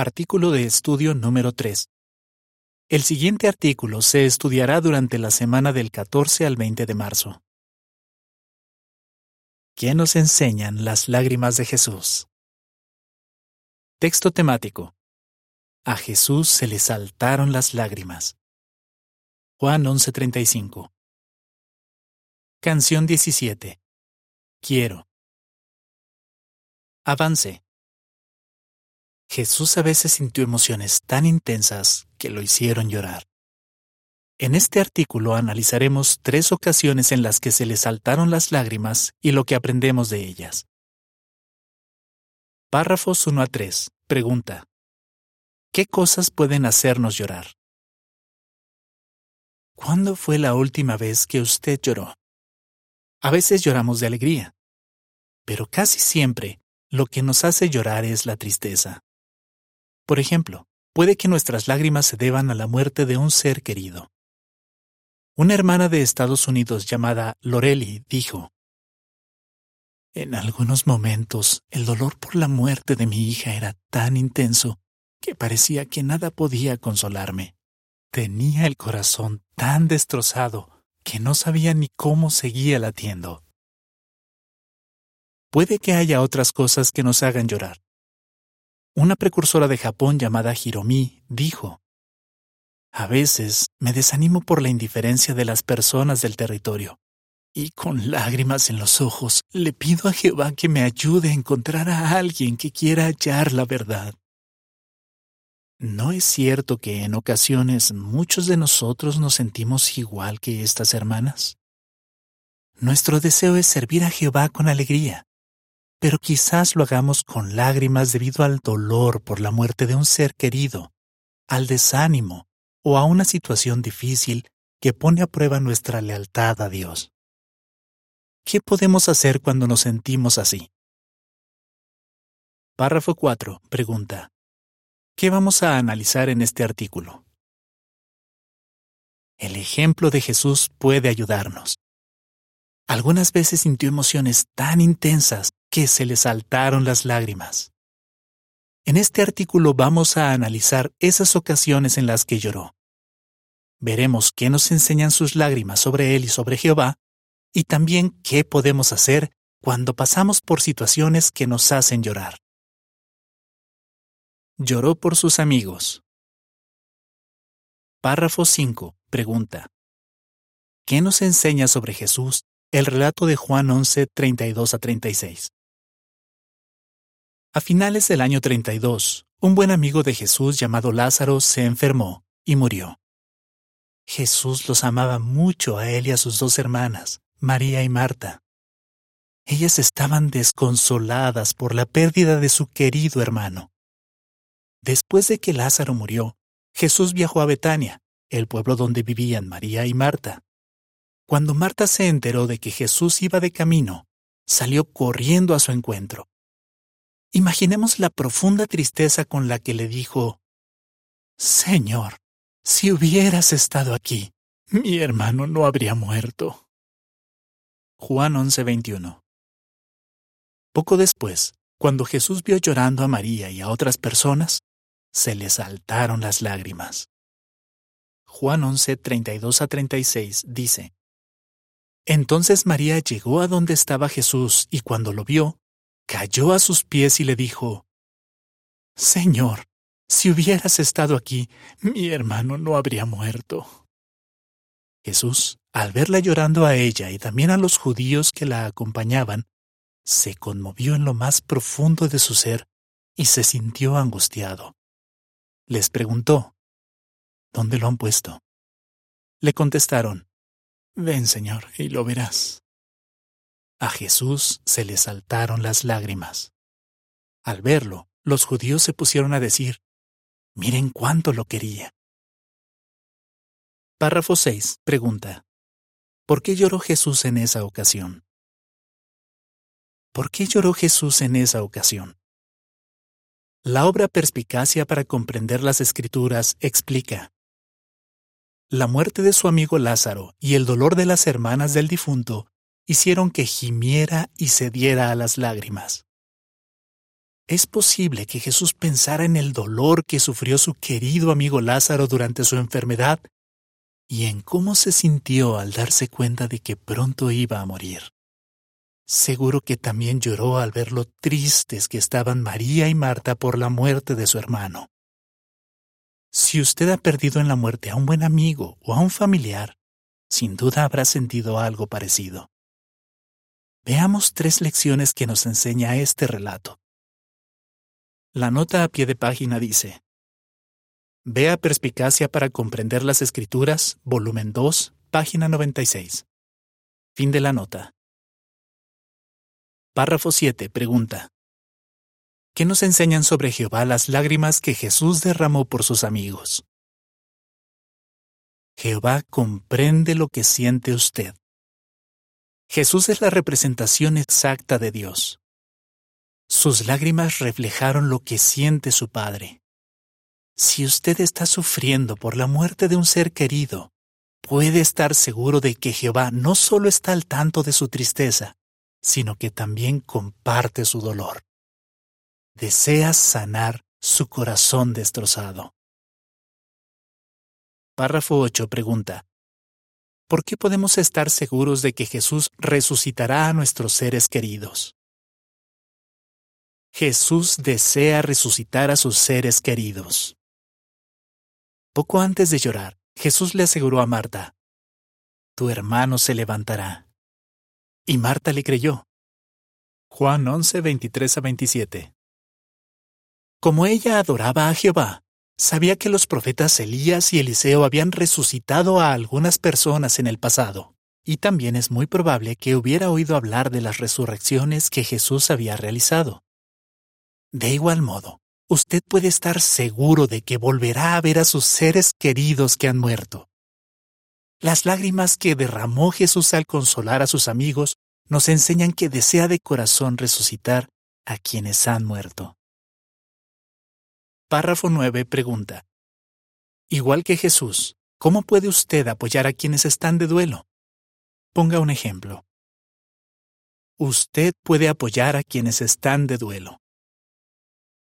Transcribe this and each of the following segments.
Artículo de estudio número 3. El siguiente artículo se estudiará durante la semana del 14 al 20 de marzo. ¿Qué nos enseñan las lágrimas de Jesús? Texto temático. A Jesús se le saltaron las lágrimas. Juan 11:35. Canción 17. Quiero. Avance. Jesús a veces sintió emociones tan intensas que lo hicieron llorar. En este artículo analizaremos tres ocasiones en las que se le saltaron las lágrimas y lo que aprendemos de ellas. Párrafos 1 a 3. Pregunta. ¿Qué cosas pueden hacernos llorar? ¿Cuándo fue la última vez que usted lloró? A veces lloramos de alegría, pero casi siempre lo que nos hace llorar es la tristeza. Por ejemplo, puede que nuestras lágrimas se deban a la muerte de un ser querido. Una hermana de Estados Unidos llamada Lorelli dijo, En algunos momentos el dolor por la muerte de mi hija era tan intenso que parecía que nada podía consolarme. Tenía el corazón tan destrozado que no sabía ni cómo seguía latiendo. Puede que haya otras cosas que nos hagan llorar. Una precursora de Japón llamada Hiromi dijo, A veces me desanimo por la indiferencia de las personas del territorio, y con lágrimas en los ojos le pido a Jehová que me ayude a encontrar a alguien que quiera hallar la verdad. ¿No es cierto que en ocasiones muchos de nosotros nos sentimos igual que estas hermanas? Nuestro deseo es servir a Jehová con alegría, pero quizás lo hagamos con lágrimas debido al dolor por la muerte de un ser querido, al desánimo o a una situación difícil que pone a prueba nuestra lealtad a Dios. ¿Qué podemos hacer cuando nos sentimos así? Párrafo 4. Pregunta. ¿Qué vamos a analizar en este artículo? El ejemplo de Jesús puede ayudarnos. Algunas veces sintió emociones tan intensas que se le saltaron las lágrimas. En este artículo vamos a analizar esas ocasiones en las que lloró. Veremos qué nos enseñan sus lágrimas sobre él y sobre Jehová, y también qué podemos hacer cuando pasamos por situaciones que nos hacen llorar. Lloró por sus amigos. Párrafo 5. Pregunta. ¿Qué nos enseña sobre Jesús el relato de Juan 11, 32 a 36? A finales del año 32, un buen amigo de Jesús llamado Lázaro se enfermó y murió. Jesús los amaba mucho a él y a sus dos hermanas, María y Marta. Ellas estaban desconsoladas por la pérdida de su querido hermano. Después de que Lázaro murió, Jesús viajó a Betania, el pueblo donde vivían María y Marta. Cuando Marta se enteró de que Jesús iba de camino, salió corriendo a su encuentro. Imaginemos la profunda tristeza con la que le dijo, Señor, si hubieras estado aquí, mi hermano no habría muerto. Juan 11:21 Poco después, cuando Jesús vio llorando a María y a otras personas, se le saltaron las lágrimas. Juan 11:32 a 36 dice, Entonces María llegó a donde estaba Jesús y cuando lo vio, cayó a sus pies y le dijo, Señor, si hubieras estado aquí, mi hermano no habría muerto. Jesús, al verla llorando a ella y también a los judíos que la acompañaban, se conmovió en lo más profundo de su ser y se sintió angustiado. Les preguntó, ¿Dónde lo han puesto? Le contestaron, Ven, Señor, y lo verás. A Jesús se le saltaron las lágrimas. Al verlo, los judíos se pusieron a decir, Miren cuánto lo quería. Párrafo 6. Pregunta. ¿Por qué lloró Jesús en esa ocasión? ¿Por qué lloró Jesús en esa ocasión? La obra Perspicacia para comprender las Escrituras explica. La muerte de su amigo Lázaro y el dolor de las hermanas del difunto hicieron que gimiera y cediera a las lágrimas. Es posible que Jesús pensara en el dolor que sufrió su querido amigo Lázaro durante su enfermedad y en cómo se sintió al darse cuenta de que pronto iba a morir. Seguro que también lloró al ver lo tristes que estaban María y Marta por la muerte de su hermano. Si usted ha perdido en la muerte a un buen amigo o a un familiar, sin duda habrá sentido algo parecido. Veamos tres lecciones que nos enseña este relato. La nota a pie de página dice, Vea Perspicacia para comprender las escrituras, volumen 2, página 96. Fin de la nota. Párrafo 7. Pregunta. ¿Qué nos enseñan sobre Jehová las lágrimas que Jesús derramó por sus amigos? Jehová comprende lo que siente usted. Jesús es la representación exacta de Dios. Sus lágrimas reflejaron lo que siente su Padre. Si usted está sufriendo por la muerte de un ser querido, puede estar seguro de que Jehová no solo está al tanto de su tristeza, sino que también comparte su dolor. Desea sanar su corazón destrozado. Párrafo 8 pregunta. ¿Por qué podemos estar seguros de que Jesús resucitará a nuestros seres queridos? Jesús desea resucitar a sus seres queridos. Poco antes de llorar, Jesús le aseguró a Marta, Tu hermano se levantará. Y Marta le creyó. Juan 11, 23 a 27. Como ella adoraba a Jehová, sabía que los profetas Elías y Eliseo habían resucitado a algunas personas en el pasado, y también es muy probable que hubiera oído hablar de las resurrecciones que Jesús había realizado. De igual modo, usted puede estar seguro de que volverá a ver a sus seres queridos que han muerto. Las lágrimas que derramó Jesús al consolar a sus amigos nos enseñan que desea de corazón resucitar a quienes han muerto. Párrafo 9 pregunta. Igual que Jesús, ¿cómo puede usted apoyar a quienes están de duelo? Ponga un ejemplo. Usted puede apoyar a quienes están de duelo.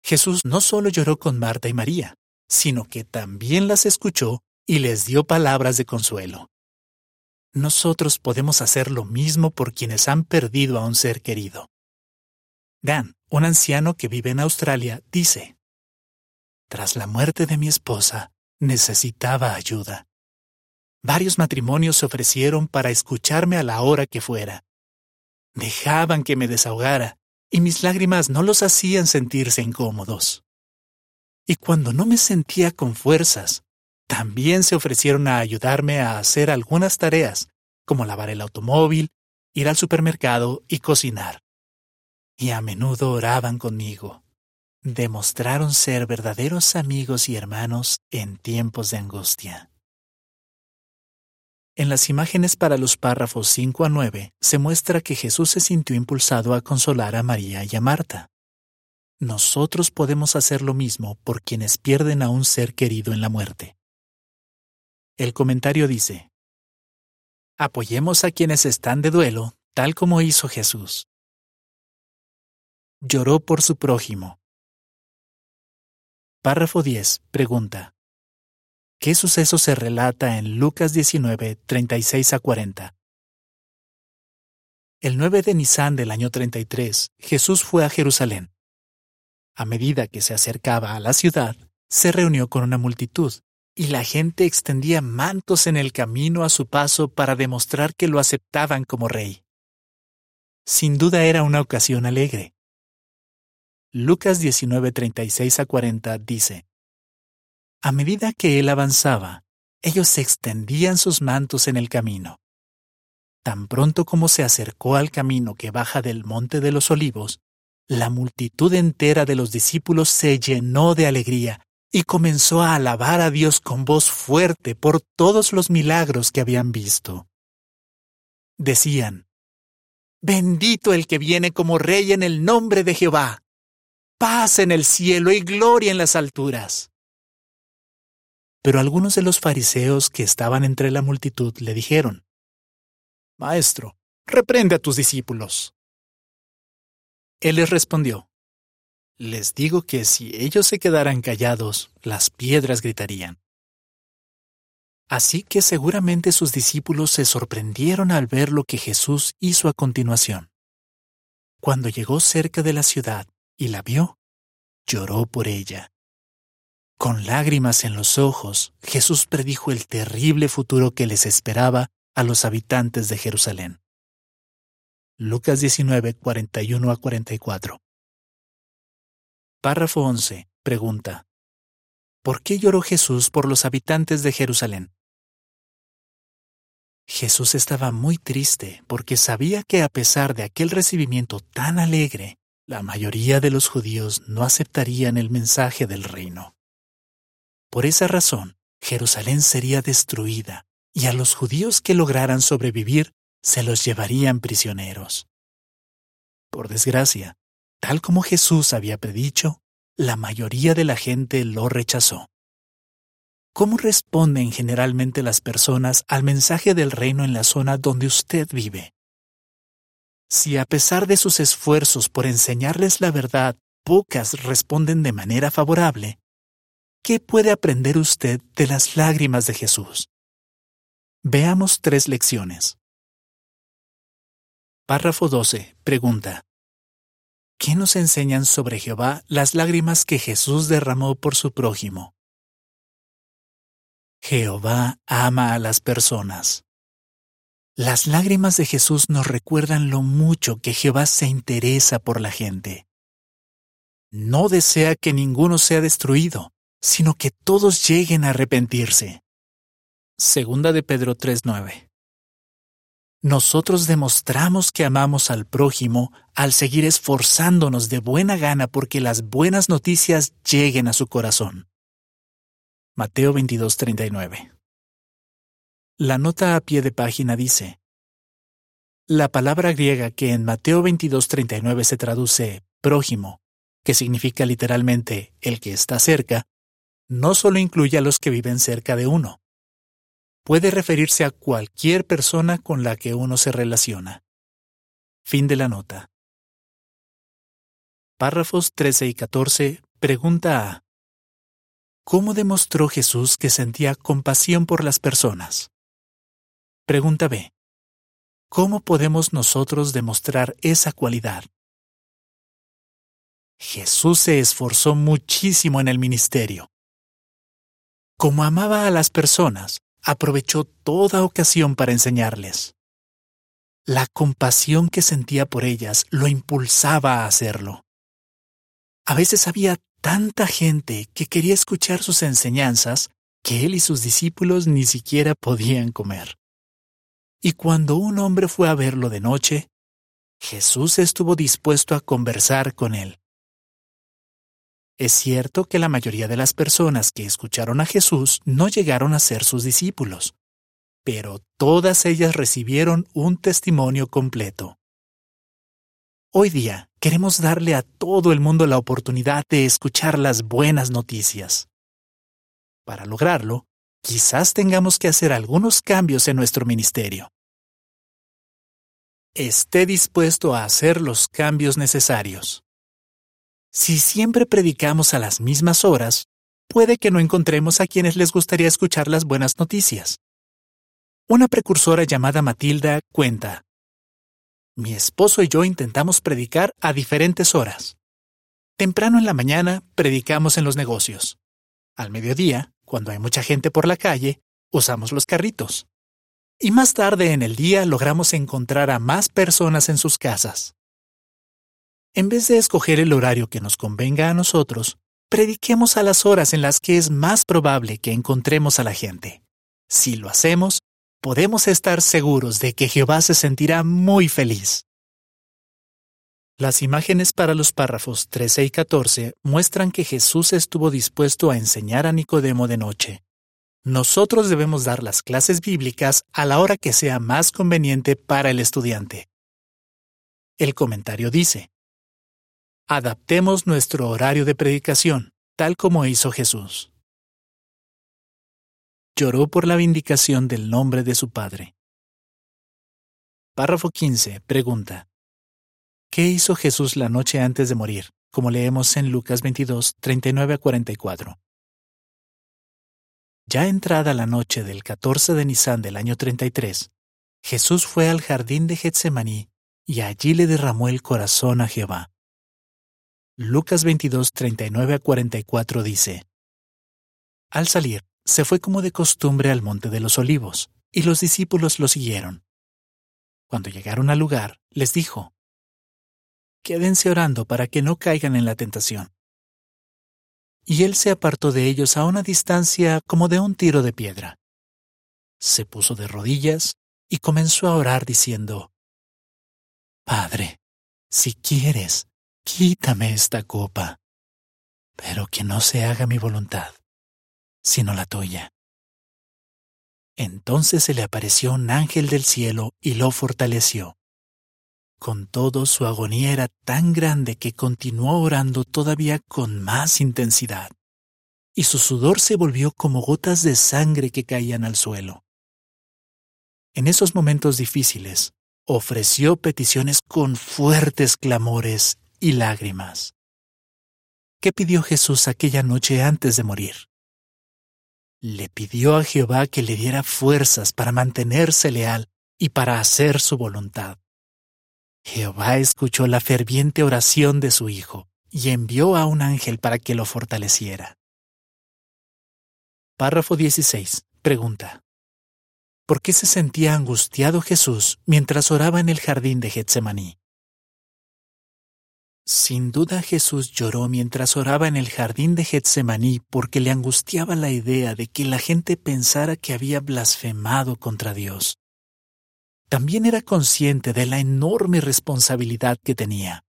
Jesús no solo lloró con Marta y María, sino que también las escuchó y les dio palabras de consuelo. Nosotros podemos hacer lo mismo por quienes han perdido a un ser querido. Dan, un anciano que vive en Australia, dice, Tras la muerte de mi esposa, necesitaba ayuda. Varios matrimonios se ofrecieron para escucharme a la hora que fuera. Dejaban que me desahogara, y mis lágrimas no los hacían sentirse incómodos. Y cuando no me sentía con fuerzas, también se ofrecieron a ayudarme a hacer algunas tareas, como lavar el automóvil, ir al supermercado y cocinar. Y a menudo oraban conmigo. Demostraron ser verdaderos amigos y hermanos en tiempos de angustia. En las imágenes para los párrafos 5 a 9 se muestra que Jesús se sintió impulsado a consolar a María y a Marta. Nosotros podemos hacer lo mismo por quienes pierden a un ser querido en la muerte. El comentario dice, Apoyemos a quienes están de duelo, tal como hizo Jesús. Lloró por su prójimo. Párrafo 10. Pregunta. ¿Qué suceso se relata en Lucas 19, 36 a 40? El 9 de Nisan del año 33, Jesús fue a Jerusalén. A medida que se acercaba a la ciudad, se reunió con una multitud y la gente extendía mantos en el camino a su paso para demostrar que lo aceptaban como rey. Sin duda era una ocasión alegre. Lucas 19:36 a 40 dice, A medida que él avanzaba, ellos extendían sus mantos en el camino. Tan pronto como se acercó al camino que baja del Monte de los Olivos, la multitud entera de los discípulos se llenó de alegría y comenzó a alabar a Dios con voz fuerte por todos los milagros que habían visto. Decían, Bendito el que viene como rey en el nombre de Jehová. Paz en el cielo y gloria en las alturas. Pero algunos de los fariseos que estaban entre la multitud le dijeron, Maestro, reprende a tus discípulos. Él les respondió, Les digo que si ellos se quedaran callados, las piedras gritarían. Así que seguramente sus discípulos se sorprendieron al ver lo que Jesús hizo a continuación. Cuando llegó cerca de la ciudad y la vio, lloró por ella. Con lágrimas en los ojos, Jesús predijo el terrible futuro que les esperaba a los habitantes de Jerusalén. Lucas 19, 41 a 44. Párrafo 11. Pregunta. ¿Por qué lloró Jesús por los habitantes de Jerusalén? Jesús estaba muy triste porque sabía que a pesar de aquel recibimiento tan alegre, la mayoría de los judíos no aceptarían el mensaje del reino. Por esa razón, Jerusalén sería destruida y a los judíos que lograran sobrevivir se los llevarían prisioneros. Por desgracia, tal como Jesús había predicho, la mayoría de la gente lo rechazó. ¿Cómo responden generalmente las personas al mensaje del reino en la zona donde usted vive? Si a pesar de sus esfuerzos por enseñarles la verdad, pocas responden de manera favorable, ¿qué puede aprender usted de las lágrimas de Jesús? Veamos tres lecciones. Párrafo 12. Pregunta. ¿Qué nos enseñan sobre Jehová las lágrimas que Jesús derramó por su prójimo? Jehová ama a las personas. Las lágrimas de Jesús nos recuerdan lo mucho que Jehová se interesa por la gente. No desea que ninguno sea destruido, sino que todos lleguen a arrepentirse. Segunda de Pedro 3:9. Nosotros demostramos que amamos al prójimo al seguir esforzándonos de buena gana porque las buenas noticias lleguen a su corazón. Mateo 22:39. La nota a pie de página dice, La palabra griega que en Mateo 22:39 se traduce prójimo, que significa literalmente el que está cerca, no solo incluye a los que viven cerca de uno. Puede referirse a cualquier persona con la que uno se relaciona. Fin de la nota. Párrafos 13 y 14. Pregunta A. ¿Cómo demostró Jesús que sentía compasión por las personas? Pregunta B. ¿Cómo podemos nosotros demostrar esa cualidad? Jesús se esforzó muchísimo en el ministerio. Como amaba a las personas, aprovechó toda ocasión para enseñarles. La compasión que sentía por ellas lo impulsaba a hacerlo. A veces había tanta gente que quería escuchar sus enseñanzas que él y sus discípulos ni siquiera podían comer. Y cuando un hombre fue a verlo de noche, Jesús estuvo dispuesto a conversar con él. Es cierto que la mayoría de las personas que escucharon a Jesús no llegaron a ser sus discípulos, pero todas ellas recibieron un testimonio completo. Hoy día queremos darle a todo el mundo la oportunidad de escuchar las buenas noticias. Para lograrlo, quizás tengamos que hacer algunos cambios en nuestro ministerio. Esté dispuesto a hacer los cambios necesarios. Si siempre predicamos a las mismas horas, puede que no encontremos a quienes les gustaría escuchar las buenas noticias. Una precursora llamada Matilda cuenta, mi esposo y yo intentamos predicar a diferentes horas. Temprano en la mañana predicamos en los negocios. Al mediodía, cuando hay mucha gente por la calle, usamos los carritos. Y más tarde en el día logramos encontrar a más personas en sus casas. En vez de escoger el horario que nos convenga a nosotros, prediquemos a las horas en las que es más probable que encontremos a la gente. Si lo hacemos, podemos estar seguros de que Jehová se sentirá muy feliz. Las imágenes para los párrafos 13 y 14 muestran que Jesús estuvo dispuesto a enseñar a Nicodemo de noche. Nosotros debemos dar las clases bíblicas a la hora que sea más conveniente para el estudiante. El comentario dice, Adaptemos nuestro horario de predicación, tal como hizo Jesús lloró por la vindicación del nombre de su Padre. Párrafo 15. Pregunta. ¿Qué hizo Jesús la noche antes de morir, como leemos en Lucas 22, 39 a 44. Ya entrada la noche del 14 de Nisan del año 33, Jesús fue al jardín de Getsemaní y allí le derramó el corazón a Jehová. Lucas 22, 39 a 44 dice, Al salir, se fue como de costumbre al monte de los olivos, y los discípulos lo siguieron. Cuando llegaron al lugar, les dijo, Quédense orando para que no caigan en la tentación. Y él se apartó de ellos a una distancia como de un tiro de piedra. Se puso de rodillas y comenzó a orar diciendo, Padre, si quieres, quítame esta copa, pero que no se haga mi voluntad, sino la tuya. Entonces se le apareció un ángel del cielo y lo fortaleció. Con todo su agonía era tan grande que continuó orando todavía con más intensidad, y su sudor se volvió como gotas de sangre que caían al suelo. En esos momentos difíciles, ofreció peticiones con fuertes clamores y lágrimas. ¿Qué pidió Jesús aquella noche antes de morir? Le pidió a Jehová que le diera fuerzas para mantenerse leal y para hacer su voluntad. Jehová escuchó la ferviente oración de su hijo y envió a un ángel para que lo fortaleciera. Párrafo 16. Pregunta. ¿Por qué se sentía angustiado Jesús mientras oraba en el jardín de Getsemaní? Sin duda Jesús lloró mientras oraba en el jardín de Getsemaní porque le angustiaba la idea de que la gente pensara que había blasfemado contra Dios. También era consciente de la enorme responsabilidad que tenía.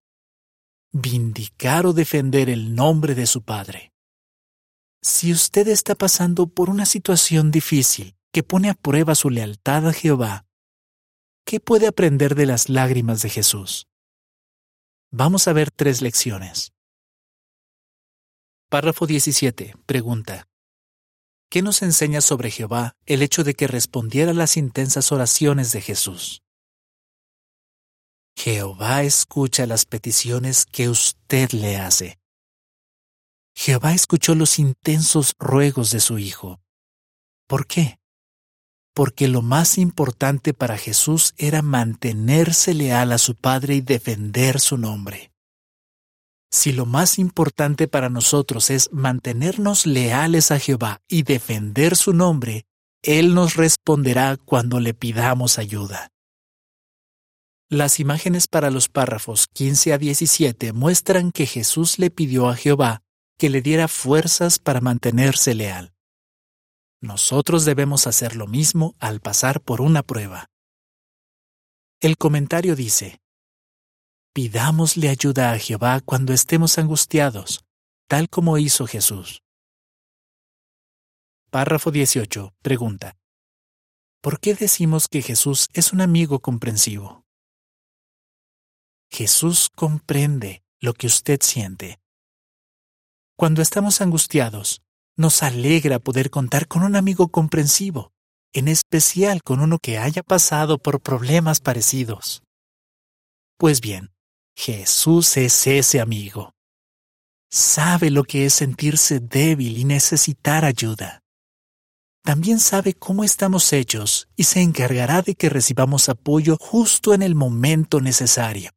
Vindicar o defender el nombre de su Padre. Si usted está pasando por una situación difícil que pone a prueba su lealtad a Jehová, ¿qué puede aprender de las lágrimas de Jesús? Vamos a ver tres lecciones. Párrafo 17. Pregunta. ¿Qué nos enseña sobre Jehová el hecho de que respondiera las intensas oraciones de Jesús? Jehová escucha las peticiones que usted le hace. Jehová escuchó los intensos ruegos de su Hijo. ¿Por qué? porque lo más importante para Jesús era mantenerse leal a su Padre y defender su nombre. Si lo más importante para nosotros es mantenernos leales a Jehová y defender su nombre, Él nos responderá cuando le pidamos ayuda. Las imágenes para los párrafos 15 a 17 muestran que Jesús le pidió a Jehová que le diera fuerzas para mantenerse leal. Nosotros debemos hacer lo mismo al pasar por una prueba. El comentario dice, Pidámosle ayuda a Jehová cuando estemos angustiados, tal como hizo Jesús. Párrafo 18. Pregunta. ¿Por qué decimos que Jesús es un amigo comprensivo? Jesús comprende lo que usted siente. Cuando estamos angustiados, nos alegra poder contar con un amigo comprensivo, en especial con uno que haya pasado por problemas parecidos. Pues bien, Jesús es ese amigo. Sabe lo que es sentirse débil y necesitar ayuda. También sabe cómo estamos hechos y se encargará de que recibamos apoyo justo en el momento necesario.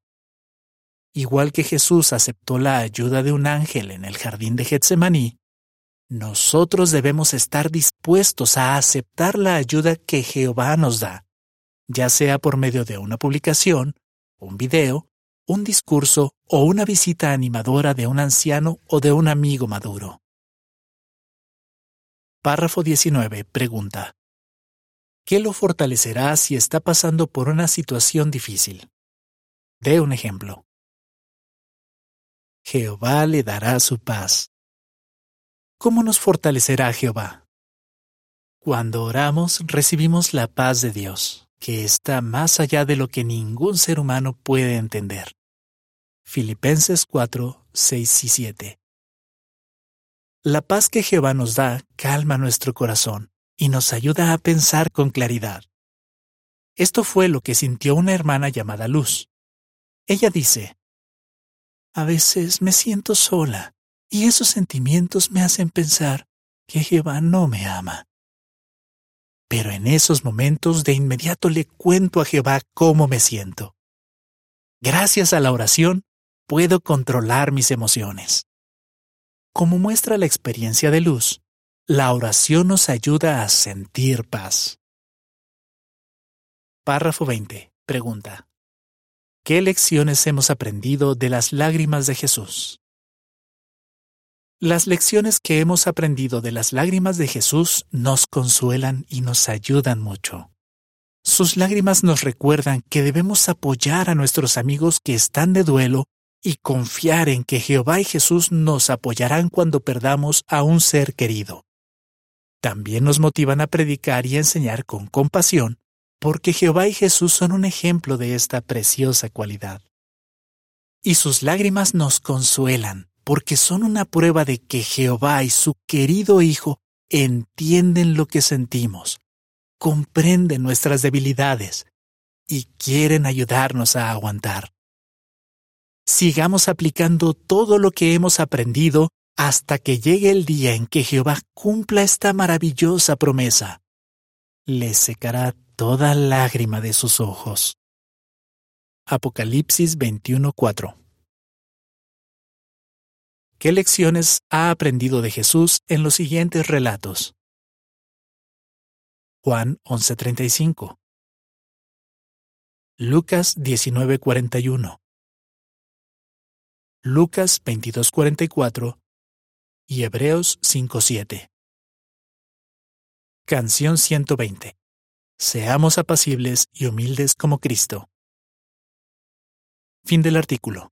Igual que Jesús aceptó la ayuda de un ángel en el jardín de Getsemaní, nosotros debemos estar dispuestos a aceptar la ayuda que Jehová nos da, ya sea por medio de una publicación, un video, un discurso o una visita animadora de un anciano o de un amigo maduro. Párrafo 19. Pregunta. ¿Qué lo fortalecerá si está pasando por una situación difícil? Dé un ejemplo. Jehová le dará su paz. ¿Cómo nos fortalecerá Jehová? Cuando oramos recibimos la paz de Dios, que está más allá de lo que ningún ser humano puede entender. Filipenses 4, 6 y 7. La paz que Jehová nos da calma nuestro corazón y nos ayuda a pensar con claridad. Esto fue lo que sintió una hermana llamada Luz. Ella dice, A veces me siento sola y esos sentimientos me hacen pensar que Jehová no me ama. Pero en esos momentos de inmediato le cuento a Jehová cómo me siento. Gracias a la oración puedo controlar mis emociones. Como muestra la experiencia de luz, la oración nos ayuda a sentir paz. Párrafo 20. Pregunta. ¿Qué lecciones hemos aprendido de las lágrimas de Jesús? Las lecciones que hemos aprendido de las lágrimas de Jesús nos consuelan y nos ayudan mucho. Sus lágrimas nos recuerdan que debemos apoyar a nuestros amigos que están de duelo y confiar en que Jehová y Jesús nos apoyarán cuando perdamos a un ser querido. También nos motivan a predicar y enseñar con compasión, porque Jehová y Jesús son un ejemplo de esta preciosa cualidad. Y sus lágrimas nos consuelan, porque son una prueba de que Jehová y su querido Hijo entienden lo que sentimos, comprenden nuestras debilidades y quieren ayudarnos a aguantar. Sigamos aplicando todo lo que hemos aprendido hasta que llegue el día en que Jehová cumpla esta maravillosa promesa. Le secará toda lágrima de sus ojos. Apocalipsis 21:4 ¿Qué lecciones ha aprendido de Jesús en los siguientes relatos? Juan 11:35 Lucas 19:41 Lucas 22:44 y Hebreos 5:7 Canción 120 Seamos apacibles y humildes como Cristo. Fin del artículo.